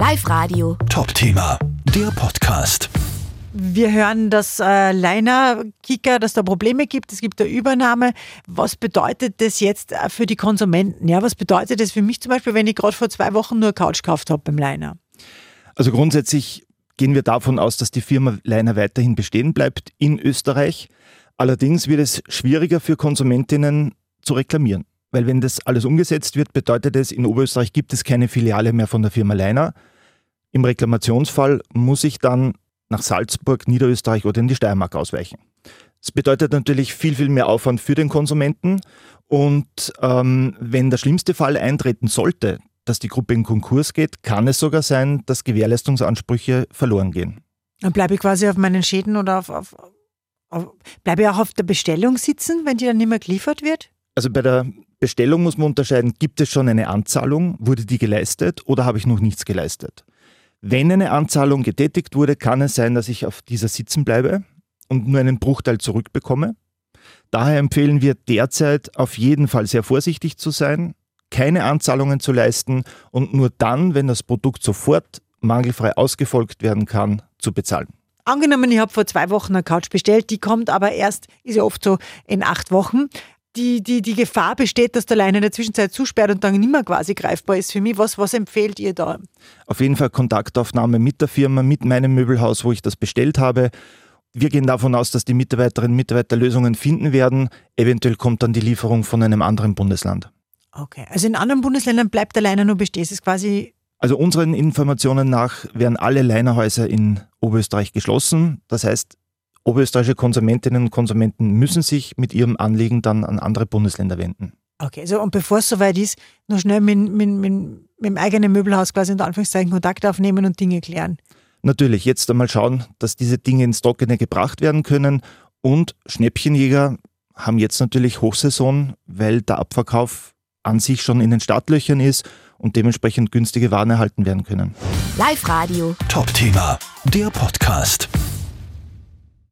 Live Radio. Top-Thema, der Podcast. Wir hören, dass äh, Leiner Kicker, dass da Probleme gibt, es gibt eine Übernahme. Was bedeutet das jetzt äh, für die Konsumenten? Ja, was bedeutet das für mich zum Beispiel, wenn ich gerade vor zwei Wochen nur Couch gekauft habe beim Leiner? Also grundsätzlich gehen wir davon aus, dass die Firma Leiner weiterhin bestehen bleibt in Österreich. Allerdings wird es schwieriger für Konsumentinnen zu reklamieren. Weil wenn das alles umgesetzt wird, bedeutet es, in Oberösterreich gibt es keine Filiale mehr von der Firma Leiner. Im Reklamationsfall muss ich dann nach Salzburg, Niederösterreich oder in die Steiermark ausweichen. Das bedeutet natürlich viel, viel mehr Aufwand für den Konsumenten. Und ähm, wenn der schlimmste Fall eintreten sollte, dass die Gruppe in Konkurs geht, kann es sogar sein, dass Gewährleistungsansprüche verloren gehen. Dann bleibe ich quasi auf meinen Schäden oder auf, auf, auf bleibe ich auch auf der Bestellung sitzen, wenn die dann nicht mehr geliefert wird? Also bei der Bestellung muss man unterscheiden, gibt es schon eine Anzahlung, wurde die geleistet oder habe ich noch nichts geleistet? Wenn eine Anzahlung getätigt wurde, kann es sein, dass ich auf dieser sitzen bleibe und nur einen Bruchteil zurückbekomme. Daher empfehlen wir derzeit auf jeden Fall sehr vorsichtig zu sein, keine Anzahlungen zu leisten und nur dann, wenn das Produkt sofort mangelfrei ausgefolgt werden kann, zu bezahlen. Angenommen, ich habe vor zwei Wochen eine Couch bestellt, die kommt aber erst, ist ja oft so, in acht Wochen die, die, die Gefahr besteht, dass der Leine in der Zwischenzeit zusperrt und dann nicht mehr quasi greifbar ist für mich. Was, was empfehlt ihr da? Auf jeden Fall Kontaktaufnahme mit der Firma, mit meinem Möbelhaus, wo ich das bestellt habe. Wir gehen davon aus, dass die Mitarbeiterinnen und Mitarbeiter Lösungen finden werden. Eventuell kommt dann die Lieferung von einem anderen Bundesland. Okay, also in anderen Bundesländern bleibt der Leiner nur bestehen. Es ist quasi also unseren Informationen nach werden alle Leinerhäuser in Oberösterreich geschlossen. Das heißt, Oberösterreichische Konsumentinnen und Konsumenten müssen sich mit ihrem Anliegen dann an andere Bundesländer wenden. Okay, also und bevor es soweit ist, noch schnell mit, mit, mit, mit dem eigenen Möbelhaus quasi unter Anführungszeichen Kontakt aufnehmen und Dinge klären. Natürlich, jetzt einmal schauen, dass diese Dinge ins Trockene gebracht werden können und Schnäppchenjäger haben jetzt natürlich Hochsaison, weil der Abverkauf an sich schon in den Startlöchern ist und dementsprechend günstige Waren erhalten werden können. Live Radio. Top-Thema, der Podcast.